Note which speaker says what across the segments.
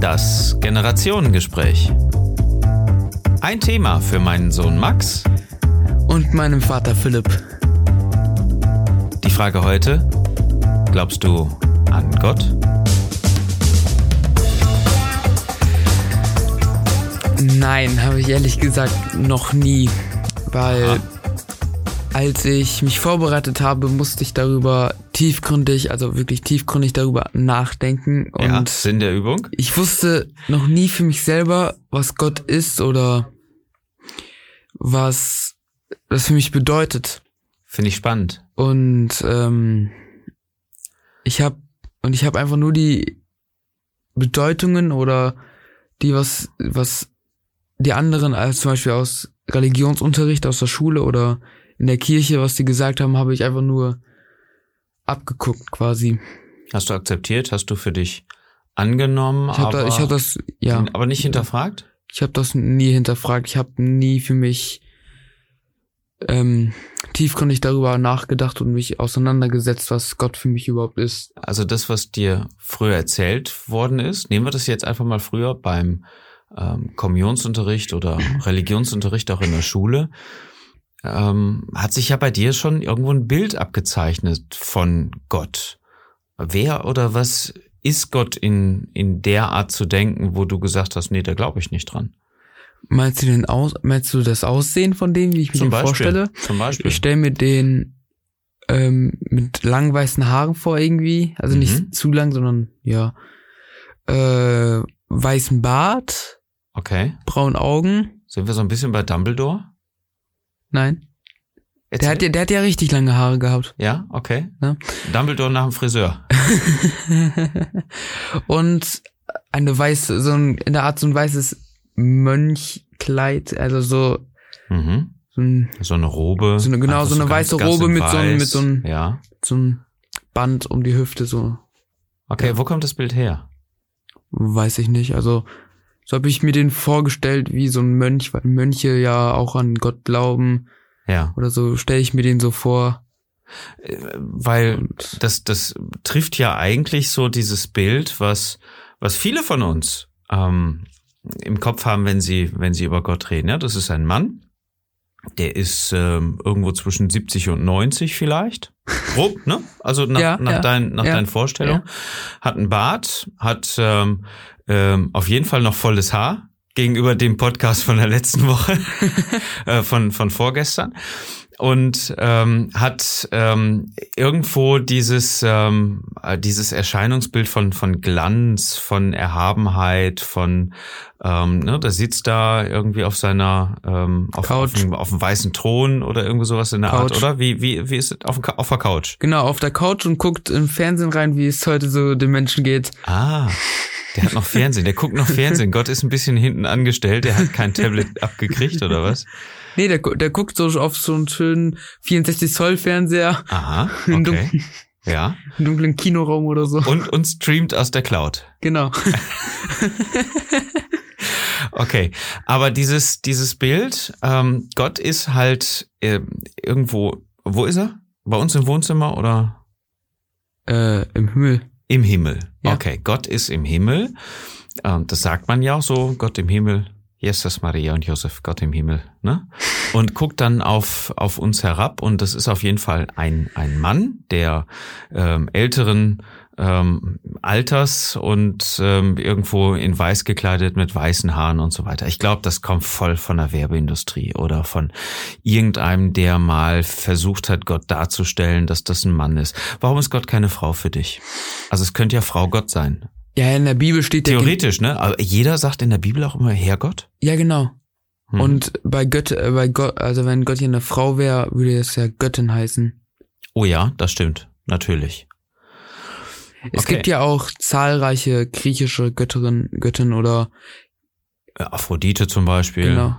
Speaker 1: Das Generationengespräch. Ein Thema für meinen Sohn Max.
Speaker 2: Und meinem Vater Philipp.
Speaker 1: Die Frage heute, glaubst du an Gott?
Speaker 2: Nein, habe ich ehrlich gesagt noch nie. Weil
Speaker 1: Aha.
Speaker 2: als ich mich vorbereitet habe, musste ich darüber tiefgründig, also wirklich tiefgründig darüber nachdenken. Und
Speaker 1: ja, Sinn der Übung?
Speaker 2: ich wusste noch nie für mich selber, was Gott ist oder was das für mich bedeutet.
Speaker 1: Finde ich spannend.
Speaker 2: Und ähm, ich habe und ich habe einfach nur die Bedeutungen oder die was was die anderen als zum Beispiel aus Religionsunterricht aus der Schule oder in der Kirche, was die gesagt haben, habe ich einfach nur abgeguckt quasi.
Speaker 1: Hast du akzeptiert? Hast du für dich angenommen?
Speaker 2: Ich habe da, ich hab das ja,
Speaker 1: aber nicht hinterfragt?
Speaker 2: ich habe das nie hinterfragt. Ich habe nie für mich ähm, tiefgründig darüber nachgedacht und mich auseinandergesetzt, was Gott für mich überhaupt ist.
Speaker 1: Also das, was dir früher erzählt worden ist, nehmen wir das jetzt einfach mal früher beim ähm, Kommunionsunterricht oder Religionsunterricht auch in der Schule, ähm, hat sich ja bei dir schon irgendwo ein Bild abgezeichnet von Gott. Wer oder was ist Gott in, in der Art zu denken, wo du gesagt hast, nee, da glaube ich nicht dran?
Speaker 2: Meinst du den aus, meinst du das Aussehen von dem, wie ich mir
Speaker 1: Zum
Speaker 2: den
Speaker 1: Beispiel.
Speaker 2: vorstelle?
Speaker 1: Zum Beispiel.
Speaker 2: Ich stelle mir den ähm, mit langen weißen Haaren vor irgendwie, also
Speaker 1: Mhm.
Speaker 2: nicht zu lang, sondern ja äh, weißen Bart,
Speaker 1: Okay.
Speaker 2: braunen Augen.
Speaker 1: Sind wir so ein bisschen bei Dumbledore?
Speaker 2: Nein, der hat ja, der hat ja richtig lange Haare gehabt.
Speaker 1: ja, okay.
Speaker 2: Ja.
Speaker 1: Dumbledore nach dem Friseur.
Speaker 2: Und eine weiße, so ein, in der Art so ein weißes Mönchkleid, also so,
Speaker 1: Mhm.
Speaker 2: so ein,
Speaker 1: So eine Robe.
Speaker 2: So eine- genau,
Speaker 1: Einfach
Speaker 2: so eine
Speaker 1: ganz-
Speaker 2: weiße
Speaker 1: ganz
Speaker 2: Robe mit so einem- mit
Speaker 1: weiß.
Speaker 2: so einem-
Speaker 1: Ja.
Speaker 2: so ein Band um die Hüfte, so,
Speaker 1: Okay, wo kommt das Bild her?
Speaker 2: weiß ich nicht. Also, so habe ich mir den vorgestellt wie so ein Mönch, weil Mönche ja auch an Gott glauben
Speaker 1: Ja.
Speaker 2: oder so, stelle ich mir den so vor.
Speaker 1: Äh, Weil
Speaker 2: Und
Speaker 1: das, das trifft ja eigentlich so dieses Bild, was, was viele von uns ähm, im Kopf haben, wenn sie, wenn sie über Gott reden. Ja, das ist ein Mann, der ist ähm, irgendwo zwischen 70 und 90 vielleicht. Grob, ne? Also nach,
Speaker 2: Ja,
Speaker 1: nach,
Speaker 2: ja,
Speaker 1: dein, nach
Speaker 2: ja,
Speaker 1: deinen Vorstellungen. Hat einen Bart, hat ähm, ähm, auf jeden Fall noch volles Haar gegenüber dem Podcast von der letzten Woche, äh, von, von vorgestern. Und ähm, hat ähm, irgendwo dieses, ähm, äh, dieses Erscheinungsbild von, von Glanz, von Erhabenheit, von, ähm, ne, da sitzt da irgendwie auf seiner, ähm, auf, auf, dem, auf dem weißen Thron oder irgendwie sowas in der Art,
Speaker 2: Couch.
Speaker 1: oder? Wie, wie, wie ist es? Auf, auf der Couch.
Speaker 2: genau, auf der Couch und guckt im Fernsehen rein, wie es heute so den Menschen geht.
Speaker 1: Ah, der hat noch Fernsehen, der guckt noch Fernsehen. Gott ist ein bisschen hinten angestellt, der hat kein Tablet abgekriegt oder was?
Speaker 2: Nee, der, der guckt so auf so einen schönen 64 Zoll Fernseher,
Speaker 1: Aha,
Speaker 2: im
Speaker 1: okay.
Speaker 2: dunklen,
Speaker 1: Ja.
Speaker 2: im dunklen Kinoraum oder so.
Speaker 1: Und, und streamt aus der Cloud.
Speaker 2: Genau.
Speaker 1: Okay, aber dieses, dieses Bild, ähm, Gott ist halt äh, irgendwo, wo ist er? Bei uns im Wohnzimmer oder
Speaker 2: äh, im Himmel.
Speaker 1: im Himmel?
Speaker 2: Ja.
Speaker 1: Okay, Gott ist im Himmel. Ähm, das sagt man ja auch so, Gott im Himmel. Jesus, Maria und Josef, Gott im Himmel, ne? Und guckt dann auf, auf uns herab und das ist auf jeden Fall ein, ein Mann, der ähm, älteren ähm, Alters und ähm, irgendwo in weiß gekleidet mit weißen Haaren und so weiter. Ich glaube, das kommt voll von der Werbeindustrie oder von irgendeinem, der mal versucht hat, Gott darzustellen, dass das ein Mann ist. Warum ist Gott keine Frau für dich? Also es könnte ja Frau Gott sein.
Speaker 2: Ja, in der Bibel steht der.
Speaker 1: Theoretisch, ne? Aber jeder sagt in der Bibel auch immer Herrgott.
Speaker 2: Ja, genau.
Speaker 1: Hm.
Speaker 2: Und bei Gott, äh, bei Gott, also wenn Gott hier eine Frau wäre, würde es ja Göttin heißen.
Speaker 1: oh ja, das stimmt. Natürlich.
Speaker 2: Es
Speaker 1: Okay.
Speaker 2: gibt ja auch zahlreiche griechische Götterinnen, Göttinnen oder
Speaker 1: Äh, Aphrodite zum Beispiel.
Speaker 2: genau.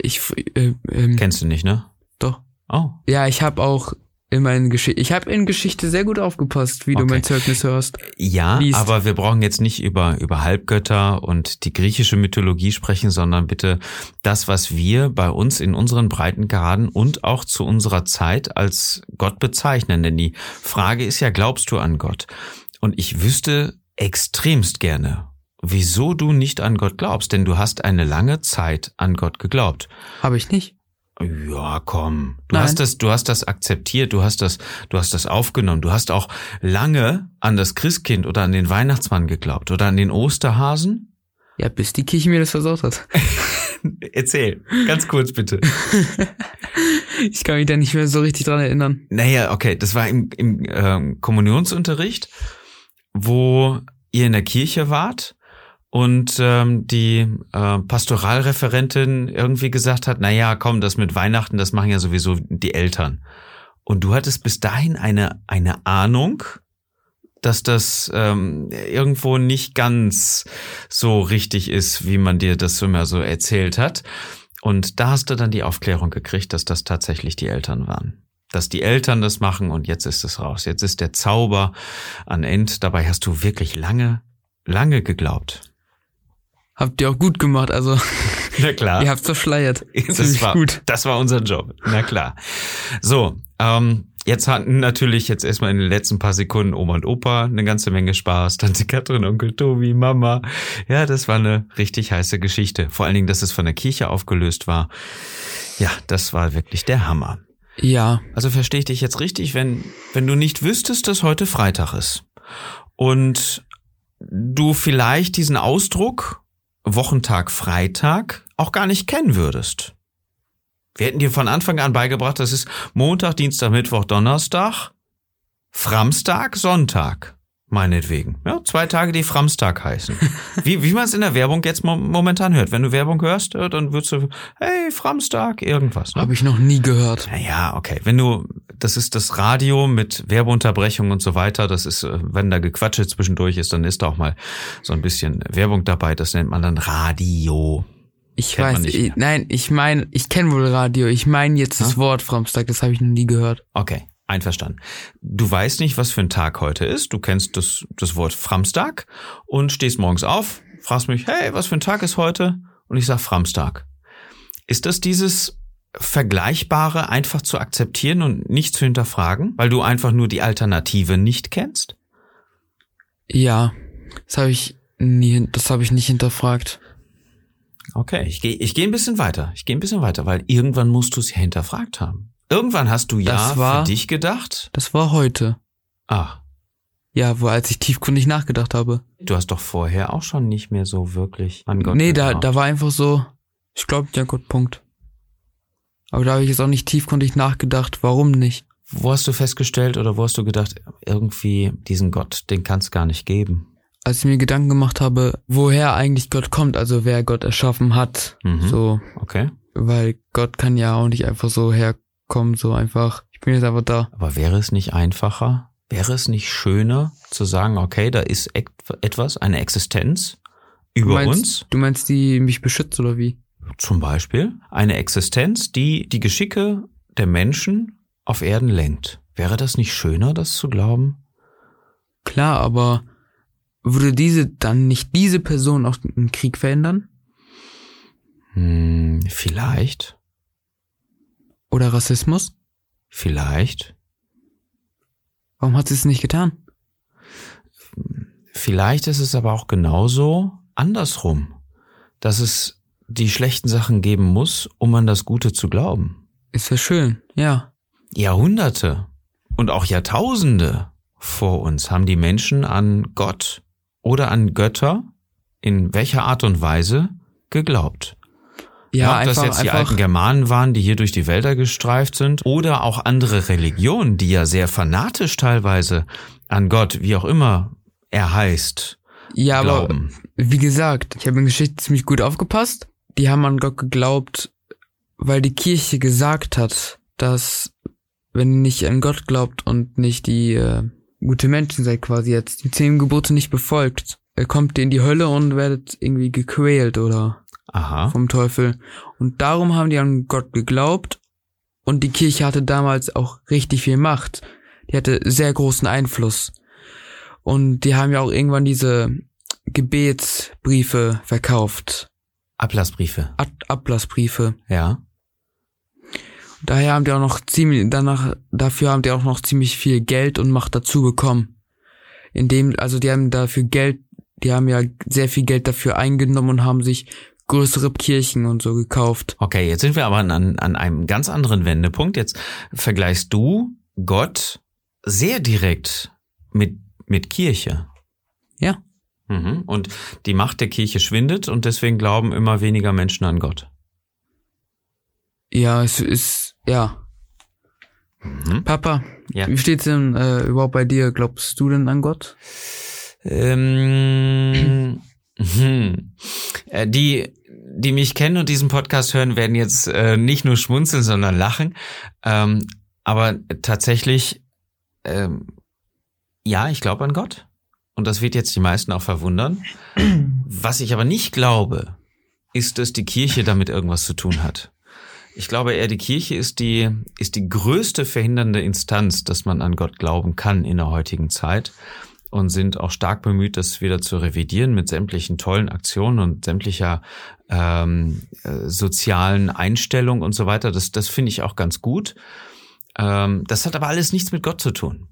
Speaker 2: Ich äh, ähm,
Speaker 1: Kennst du nicht, ne?
Speaker 2: doch.
Speaker 1: Oh.
Speaker 2: Ja, ich habe auch in meinen Geschichte, ich habe in Geschichte sehr gut aufgepasst, wie du
Speaker 1: Okay.
Speaker 2: mein Zeugnis hörst.
Speaker 1: Ja,
Speaker 2: liest.
Speaker 1: aber wir brauchen jetzt nicht über, über Halbgötter und die griechische Mythologie sprechen, sondern bitte das, was wir bei uns in unseren Breitengraden und auch zu unserer Zeit als Gott bezeichnen. Denn die Frage ist ja, glaubst du an Gott? Und ich wüsste extremst gerne, wieso du nicht an Gott glaubst, denn du hast eine lange Zeit an Gott geglaubt.
Speaker 2: Habe ich nicht.
Speaker 1: Ja, komm. Du
Speaker 2: Nein.
Speaker 1: hast das, du hast das akzeptiert, du hast das, du hast das aufgenommen. Du hast auch lange an das Christkind oder an den Weihnachtsmann geglaubt oder an den Osterhasen.
Speaker 2: Ja, bis die Kirche mir das versaut hat.
Speaker 1: Erzähl, ganz kurz bitte.
Speaker 2: Ich kann mich da nicht mehr so richtig dran erinnern.
Speaker 1: Naja, okay, das war im, im ähm, Kommunionsunterricht, wo ihr in der Kirche wart und ähm, die äh, Pastoralreferentin irgendwie gesagt hat, na ja, komm, das mit Weihnachten, das machen ja sowieso die Eltern. Und du hattest bis dahin eine eine Ahnung, dass das ähm, irgendwo nicht ganz so richtig ist, wie man dir das immer so erzählt hat. Und da hast du dann die Aufklärung gekriegt, dass das tatsächlich die Eltern waren. Dass die Eltern das machen und jetzt ist es raus. Jetzt ist der Zauber an End. Dabei hast du wirklich lange, lange geglaubt.
Speaker 2: Habt ihr auch gut gemacht, also
Speaker 1: Na klar.
Speaker 2: ihr habt's verschleiert.
Speaker 1: Das
Speaker 2: Ziemlich
Speaker 1: war,
Speaker 2: gut.
Speaker 1: das war unser Job. Na klar. So, ähm, jetzt hatten natürlich jetzt erstmal in den letzten paar Sekunden Oma und Opa eine ganze Menge Spaß. Tante Katrin, Onkel Tobi, Mama. Ja, das war eine richtig heiße Geschichte. Vor allen Dingen, dass es von der Kirche aufgelöst war. Ja, das war wirklich der Hammer.
Speaker 2: Ja,
Speaker 1: Also verstehe ich dich jetzt richtig, wenn, wenn du nicht wüsstest, dass heute Freitag ist und du vielleicht diesen Ausdruck Wochentag Freitag auch gar nicht kennen würdest. Wir hätten dir von Anfang an beigebracht, das ist Montag, Dienstag, Mittwoch, Donnerstag, Framstag, Sonntag. Meinetwegen. Ja, zwei Tage, die Framstag heißen. Wie, wie man es in der Werbung jetzt mo momentan hört. Wenn du Werbung hörst, äh, dann würdest du, hey, Framstag, irgendwas. Ne?
Speaker 2: habe ich noch nie gehört.
Speaker 1: Naja, okay. Wenn du, das ist das Radio mit Werbeunterbrechung und so weiter. Das ist, äh, wenn da Gequatsche zwischendurch ist, dann ist da auch mal so ein bisschen Werbung dabei. Das nennt man dann Radio.
Speaker 2: Ich
Speaker 1: Kennt
Speaker 2: weiß,
Speaker 1: nicht
Speaker 2: ich,
Speaker 1: mehr.
Speaker 2: nein, ich meine, ich kenne wohl Radio. Ich meine jetzt das
Speaker 1: Ja?
Speaker 2: Wort Framstag, das habe ich noch nie gehört.
Speaker 1: Okay, einverstanden. Du weißt nicht, was für ein Tag heute ist. Du kennst das, das Wort Framstag und stehst morgens auf, fragst mich, hey, was für ein Tag ist heute? Und ich sag Framstag. Ist das dieses Vergleichbare einfach zu akzeptieren und nicht zu hinterfragen, weil du einfach nur die Alternative nicht kennst?
Speaker 2: Ja, das habe ich nie, das habe ich nicht hinterfragt.
Speaker 1: Okay, ich gehe ich geh ein bisschen weiter. Ich gehe ein bisschen weiter, weil irgendwann musst du es ja hinterfragt haben. Irgendwann hast du ja
Speaker 2: war-
Speaker 1: für dich gedacht,
Speaker 2: Das war heute.
Speaker 1: ah,
Speaker 2: Ja, wo als ich tiefgründig nachgedacht habe.
Speaker 1: du hast doch vorher auch schon nicht mehr so wirklich an Gott
Speaker 2: nee, da, da war einfach so, ich glaube, ja Gott, Punkt. Aber da habe ich jetzt auch nicht tiefgründig nachgedacht, warum nicht.
Speaker 1: Wo hast du festgestellt oder wo hast du gedacht, irgendwie diesen Gott, den kann es gar nicht geben?
Speaker 2: Als ich mir Gedanken gemacht habe, woher eigentlich Gott kommt, also wer Gott erschaffen hat,
Speaker 1: Mhm.
Speaker 2: so,
Speaker 1: Okay.
Speaker 2: weil Gott kann ja auch nicht einfach so herkommen, so einfach, ich bin jetzt einfach da.
Speaker 1: Aber wäre es nicht einfacher? Wäre es nicht schöner zu sagen, okay, da ist et- etwas, eine Existenz
Speaker 2: Du
Speaker 1: über
Speaker 2: meinst,
Speaker 1: uns?
Speaker 2: Du meinst, die mich beschützt oder wie?
Speaker 1: Zum Beispiel eine Existenz, die die Geschicke der Menschen auf Erden lenkt. Wäre das nicht schöner, das zu glauben?
Speaker 2: Klar, aber würde diese dann nicht diese Person auch den Krieg verändern?
Speaker 1: Hm, vielleicht,
Speaker 2: Oder Rassismus?
Speaker 1: vielleicht.
Speaker 2: Warum hat sie es nicht getan?
Speaker 1: Vielleicht ist es aber auch genauso andersrum, dass es die schlechten Sachen geben muss, um an das Gute zu glauben.
Speaker 2: Ist ja schön, ja.
Speaker 1: Jahrhunderte und auch Jahrtausende vor uns haben die Menschen an Gott oder an Götter in welcher Art und Weise geglaubt.
Speaker 2: Ja,
Speaker 1: Ob das
Speaker 2: einfach,
Speaker 1: jetzt die alten Germanen waren, die hier durch die Wälder gestreift sind, oder auch andere Religionen, die ja sehr fanatisch teilweise an Gott, wie auch immer er heißt,
Speaker 2: ja, aber
Speaker 1: glauben.
Speaker 2: wie gesagt, ich habe in Geschichte ziemlich gut aufgepasst. Die haben an Gott geglaubt, weil die Kirche gesagt hat, dass wenn ihr nicht an Gott glaubt und nicht die äh, gute Menschen seid quasi jetzt, die zehn Gebote nicht befolgt, äh, kommt ihr in die Hölle und werdet irgendwie gequält oder
Speaker 1: Aha.
Speaker 2: vom Teufel. Und darum haben die an Gott geglaubt und die Kirche hatte damals auch richtig viel Macht. Die hatte sehr großen Einfluss. Und die haben ja auch irgendwann diese Gebetsbriefe verkauft.
Speaker 1: Ablassbriefe.
Speaker 2: Ab Ablassbriefe.
Speaker 1: Ja.
Speaker 2: Daher haben die auch noch ziemlich, danach, dafür haben die auch noch ziemlich viel Geld und Macht dazu bekommen. Indem, also die haben dafür Geld, die haben ja sehr viel Geld dafür eingenommen und haben sich größere Kirchen und so gekauft.
Speaker 1: Okay, jetzt sind wir aber an, an einem ganz anderen Wendepunkt. Jetzt vergleichst du Gott sehr direkt mit, mit Kirche.
Speaker 2: Ja.
Speaker 1: Mhm. Und die Macht der Kirche schwindet und deswegen glauben immer weniger Menschen an Gott.
Speaker 2: Ja, es ist, ja.
Speaker 1: Mhm.
Speaker 2: Papa,
Speaker 1: Ja.
Speaker 2: wie steht's denn äh, überhaupt bei dir? Glaubst du denn an Gott?
Speaker 1: Ähm, hm. Äh, Die, die mich kennen und diesen Podcast hören, werden jetzt äh, nicht nur schmunzeln, sondern lachen. Ähm, aber tatsächlich, ähm, ja, ich glaube an Gott. Und das wird jetzt die meisten auch verwundern. Was ich aber nicht glaube, ist, dass die Kirche damit irgendwas zu tun hat. Ich glaube eher, die Kirche ist die, ist die größte verhindernde Instanz, dass man an Gott glauben kann in der heutigen Zeit und sind auch stark bemüht, das wieder zu revidieren mit sämtlichen tollen Aktionen und sämtlicher ähm, äh, sozialen Einstellungen und so weiter. Das, das finde ich auch ganz gut. Ähm, das hat aber alles nichts mit Gott zu tun,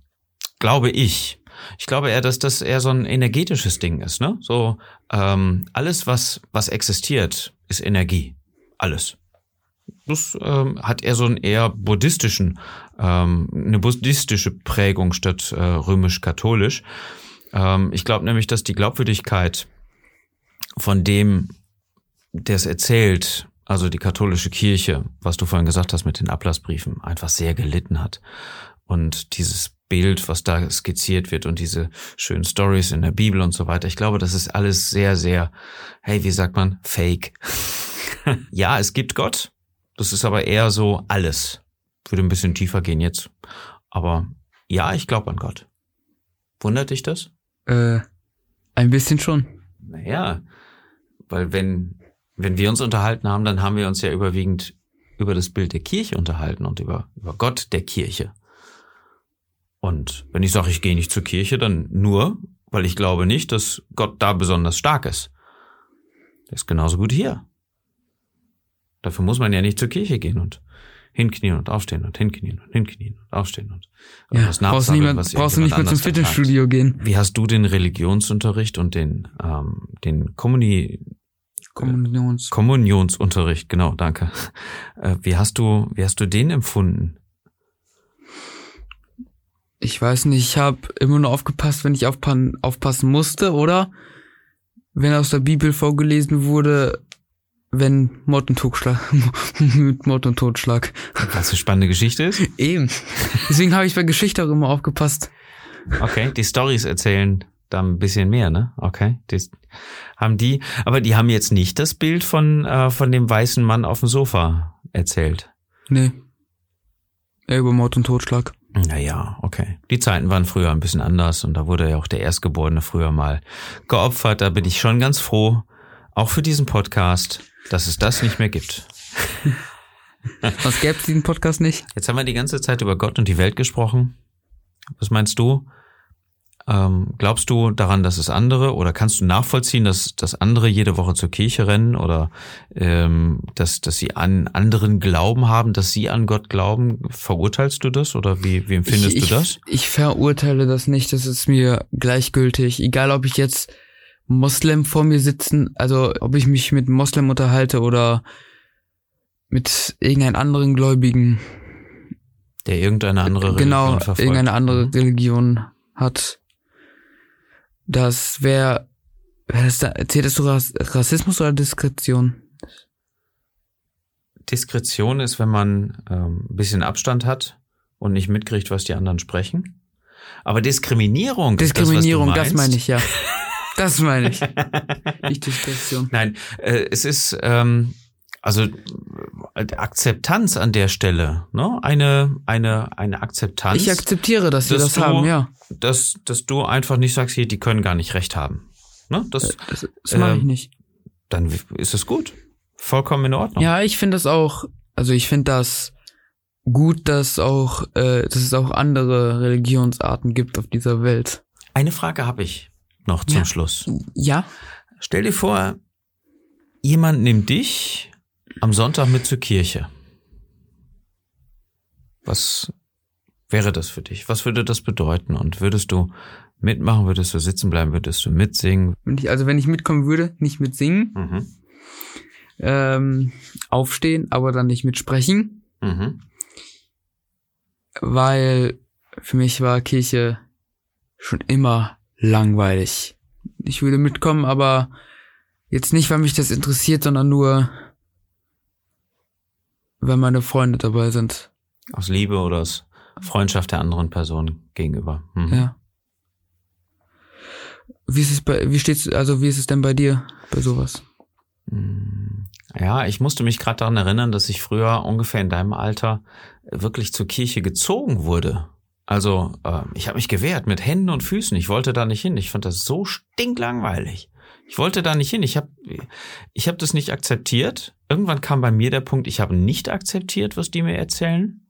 Speaker 1: glaube ich. Ich glaube eher, dass das eher so ein energetisches Ding ist. Ne? So ähm, alles, was was existiert, ist Energie. Alles. Das ähm, hat eher so einen eher buddhistischen, ähm, eine buddhistische Prägung statt äh, römisch-katholisch. Ähm, ich glaube nämlich, dass die Glaubwürdigkeit von dem, der es erzählt, also die katholische Kirche, was du vorhin gesagt hast mit den Ablassbriefen, einfach sehr gelitten hat. Und dieses Bild, was da skizziert wird und diese schönen Stories in der Bibel und so weiter, ich glaube, das ist alles sehr, sehr, hey, wie sagt man, fake. ja, es gibt Gott, das ist aber eher so alles. Würde ein bisschen tiefer gehen jetzt. Aber ja, ich glaube an Gott. Wundert dich das?
Speaker 2: Äh, ein bisschen schon.
Speaker 1: Naja, weil wenn, wenn wir uns unterhalten haben, dann haben wir uns ja überwiegend über das Bild der Kirche unterhalten und über, über Gott der Kirche. Und wenn ich sage, ich gehe nicht zur Kirche, dann nur, weil ich glaube nicht, dass Gott da besonders stark ist. Der ist genauso gut hier. Dafür muss man ja nicht zur Kirche gehen und hinknien und aufstehen und hinknien und hinknien und aufstehen und
Speaker 2: Ja,
Speaker 1: irgendwas
Speaker 2: brauchst niemand,
Speaker 1: was
Speaker 2: brauchst du nicht mehr zum. Fitnessstudio gehen.
Speaker 1: Wie hast du den Religionsunterricht und den, ähm, den Kommuni
Speaker 2: Kommunions.
Speaker 1: Kommunionsunterricht, genau, danke. Äh, wie hast du, wie hast du den empfunden?
Speaker 2: Ich weiß nicht, ich habe immer nur aufgepasst, wenn ich aufpan aufpassen musste, oder? Wenn aus der Bibel vorgelesen wurde, wenn Mord und Totschlag, mit Mord und Totschlag.
Speaker 1: Was eine spannende Geschichte ist.
Speaker 2: Eben. Deswegen habe ich bei Geschichte auch immer aufgepasst.
Speaker 1: Okay, die Stories erzählen da ein bisschen mehr, ne? Okay, das haben die, aber die haben jetzt nicht das Bild von äh, von dem weißen Mann auf dem Sofa erzählt.
Speaker 2: Nee. Ja, über Mord und Totschlag.
Speaker 1: Naja, okay. Die Zeiten waren früher ein bisschen anders und da wurde ja auch der Erstgeborene früher mal geopfert. Da bin ich schon ganz froh, auch für diesen Podcast, dass es das nicht mehr gibt.
Speaker 2: Was gäbe es diesen Podcast nicht?
Speaker 1: Jetzt haben wir die ganze Zeit über Gott und die Welt gesprochen. Was meinst du? Ähm, glaubst du daran, dass es andere oder kannst du nachvollziehen, dass, dass andere jede Woche zur Kirche rennen oder ähm, dass, dass sie an anderen Glauben haben, dass sie an Gott glauben? Verurteilst du das oder wie, wie empfindest
Speaker 2: ich,
Speaker 1: du das?
Speaker 2: Ich, ich verurteile das nicht, das ist mir gleichgültig. Egal, ob ich jetzt Moslem vor mir sitzen, also ob ich mich mit Moslem unterhalte oder mit irgendeinem anderen Gläubigen,
Speaker 1: Der irgendeine andere Religion
Speaker 2: genau,
Speaker 1: verfolgt.
Speaker 2: irgendeine andere
Speaker 1: Mhm.
Speaker 2: Religion hat. Das wäre, wär das da, zählt das zu Ras Rassismus oder Diskretion?
Speaker 1: Diskretion ist, wenn man ähm, ein bisschen Abstand hat und nicht mitkriegt, was die anderen sprechen. Aber Diskriminierung.
Speaker 2: Diskriminierung,
Speaker 1: ist
Speaker 2: das,
Speaker 1: das,
Speaker 2: meine ich, ja. Das meine ich. Nicht Diskretion.
Speaker 1: Nein, äh, es ist ähm, also äh, Akzeptanz an der Stelle, ne? Eine eine eine Akzeptanz,
Speaker 2: Ich akzeptiere, dass sie
Speaker 1: dass
Speaker 2: das
Speaker 1: du-
Speaker 2: haben, ja.
Speaker 1: dass dass du einfach nicht sagst, hier, die können gar nicht recht haben. Ne? Das,
Speaker 2: Das, das mache ich
Speaker 1: Ähm,
Speaker 2: nicht.
Speaker 1: dann ist es gut, vollkommen in Ordnung.
Speaker 2: Ja, ich finde das auch, also ich finde das gut, dass auch, äh, dass es auch andere Religionsarten gibt auf dieser Welt.
Speaker 1: Eine Frage habe ich noch zum
Speaker 2: Ja.
Speaker 1: Schluss.
Speaker 2: Ja.
Speaker 1: Stell dir vor, jemand nimmt dich am Sonntag mit zur Kirche. Was wäre das für dich? Was würde das bedeuten? Und würdest du mitmachen? Würdest du sitzen bleiben? Würdest du mitsingen?
Speaker 2: Also wenn ich mitkommen würde, nicht mitsingen,
Speaker 1: Mhm.
Speaker 2: ähm, aufstehen, aber dann nicht mitsprechen,
Speaker 1: Mhm.
Speaker 2: weil für mich war Kirche schon immer langweilig. Ich würde mitkommen, aber jetzt nicht, weil mich das interessiert, sondern nur, weil meine Freunde dabei sind.
Speaker 1: Aus Liebe oder aus Freundschaft der anderen Person gegenüber. Mhm.
Speaker 2: Ja. Wie ist es bei, wie steht's, also wie ist es denn bei dir bei sowas?
Speaker 1: Mm, Ja, ich musste mich gerade daran erinnern, dass ich früher ungefähr in deinem Alter wirklich zur Kirche gezogen wurde. Also äh, ich habe mich gewehrt mit Händen und Füßen. Ich wollte da nicht hin. Ich fand das so stinklangweilig. Ich wollte da nicht hin. Ich habe ich hab das nicht akzeptiert. Irgendwann kam bei mir der Punkt, ich habe nicht akzeptiert, was die mir erzählen.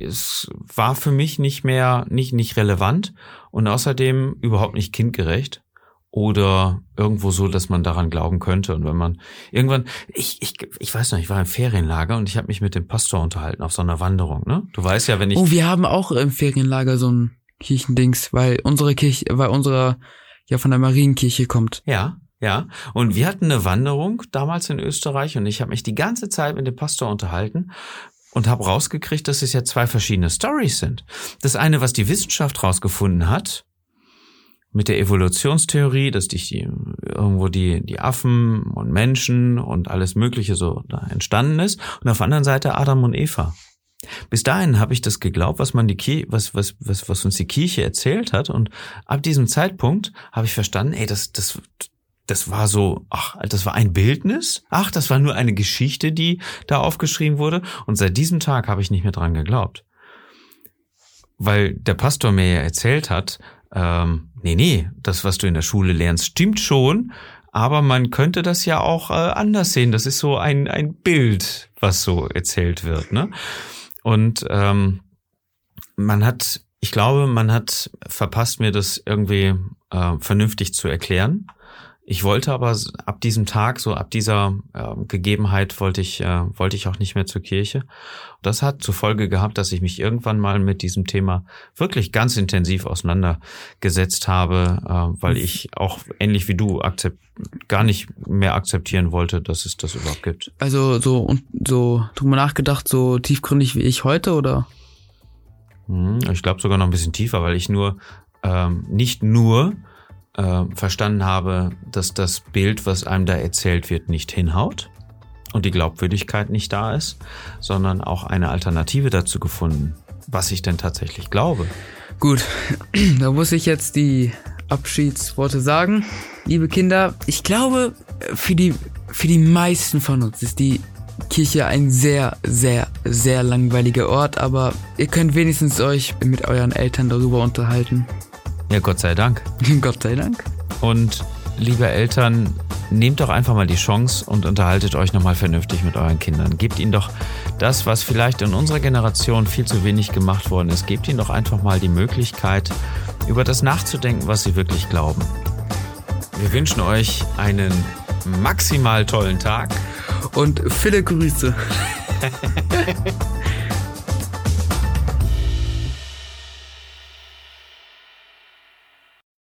Speaker 1: Es war für mich nicht mehr, nicht, nicht relevant und außerdem überhaupt nicht kindgerecht oder irgendwo so, dass man daran glauben könnte. Und wenn man irgendwann, ich, ich, ich weiß noch, ich war im Ferienlager und ich habe mich mit dem Pastor unterhalten auf so einer Wanderung. Ne? Du weißt ja, wenn ich
Speaker 2: Oh, wir haben auch im Ferienlager so ein Kirchendings, weil unsere Kirche, weil unsere ja von der Marienkirche kommt.
Speaker 1: Ja, ja. Und wir hatten eine Wanderung damals in Österreich und ich habe mich die ganze Zeit mit dem Pastor unterhalten und habe rausgekriegt, dass es ja zwei verschiedene Stories sind. Das eine, was die Wissenschaft rausgefunden hat, mit der Evolutionstheorie, dass dich die, irgendwo die, die Affen und Menschen und alles Mögliche so da entstanden ist. Und auf der anderen Seite Adam und Eva. Bis dahin habe ich das geglaubt, was man die Kirche, was, was, was, was uns die Kirche erzählt hat. Und ab diesem Zeitpunkt habe ich verstanden, ey, das, das, das war so, ach, das war ein Bildnis. Ach, das war nur eine Geschichte, die da aufgeschrieben wurde. Und seit diesem Tag habe ich nicht mehr dran geglaubt. Weil der Pastor mir ja erzählt hat, ähm, nee, nee, das, was du in der Schule lernst, stimmt schon, aber man könnte das ja auch äh, anders sehen. Das ist so ein, ein Bild, was so erzählt wird. Ne? Und ähm, man hat, ich glaube, man hat verpasst, mir das irgendwie äh, vernünftig zu erklären. Ich wollte aber ab diesem Tag, so ab dieser äh, Gegebenheit, wollte ich, äh, wollte ich auch nicht mehr zur Kirche. Das hat zur Folge gehabt, dass ich mich irgendwann mal mit diesem Thema wirklich ganz intensiv auseinandergesetzt habe, äh, weil ich auch ähnlich wie du akzept gar nicht mehr akzeptieren wollte, dass es das überhaupt gibt.
Speaker 2: Also so und so drüber nachgedacht, so tiefgründig wie ich heute oder?
Speaker 1: Hm, Ich glaube sogar noch ein bisschen tiefer, weil ich nur ähm, nicht nur äh, verstanden habe, dass das Bild, was einem da erzählt wird, nicht hinhaut und die Glaubwürdigkeit nicht da ist, sondern auch eine Alternative dazu gefunden, was ich denn tatsächlich glaube.
Speaker 2: Gut, da muss ich jetzt die Abschiedsworte sagen. Liebe Kinder, ich glaube, für die, für die meisten von uns ist die Kirche ein sehr, sehr, sehr langweiliger Ort, aber ihr könnt wenigstens euch mit euren Eltern darüber unterhalten.
Speaker 1: Ja, Gott sei Dank.
Speaker 2: Gott sei Dank.
Speaker 1: Und liebe Eltern, nehmt doch einfach mal die Chance und unterhaltet euch nochmal vernünftig mit euren Kindern. Gebt ihnen doch das, was vielleicht in unserer Generation viel zu wenig gemacht worden ist. Gebt ihnen doch einfach mal die Möglichkeit, über das nachzudenken, was sie wirklich glauben. Wir wünschen euch einen maximal tollen Tag.
Speaker 2: Und viele Grüße.